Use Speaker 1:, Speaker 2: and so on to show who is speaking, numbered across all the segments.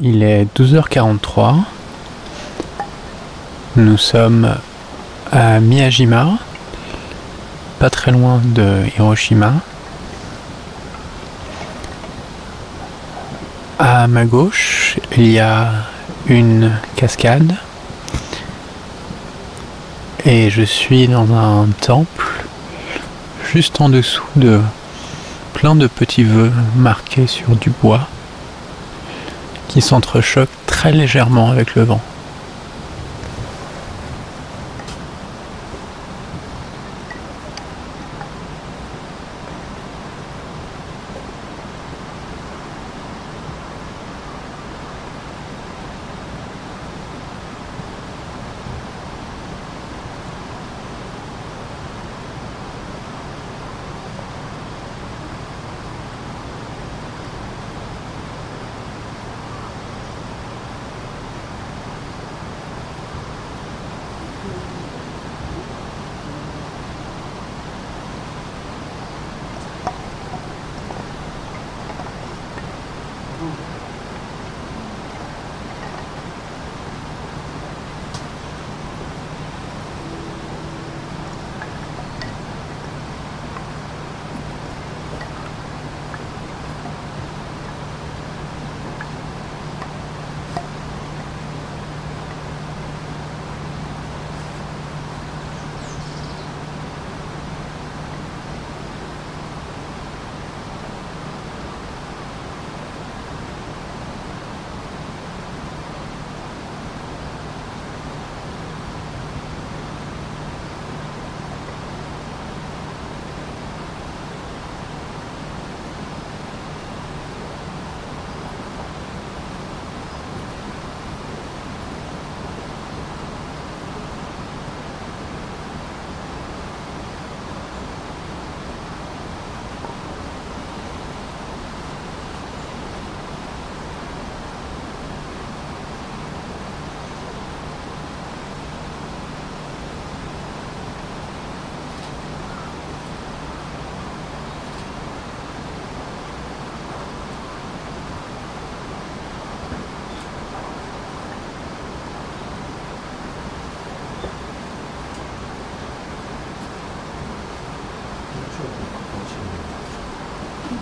Speaker 1: Il est 12h43. Nous sommes à Miyajima, pas très loin de Hiroshima. À ma gauche, il y a une cascade. Et je suis dans un temple juste en dessous de plein de petits vœux marqués sur du bois qui s'entrechoquent très légèrement avec le vent.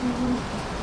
Speaker 1: Mm-hmm.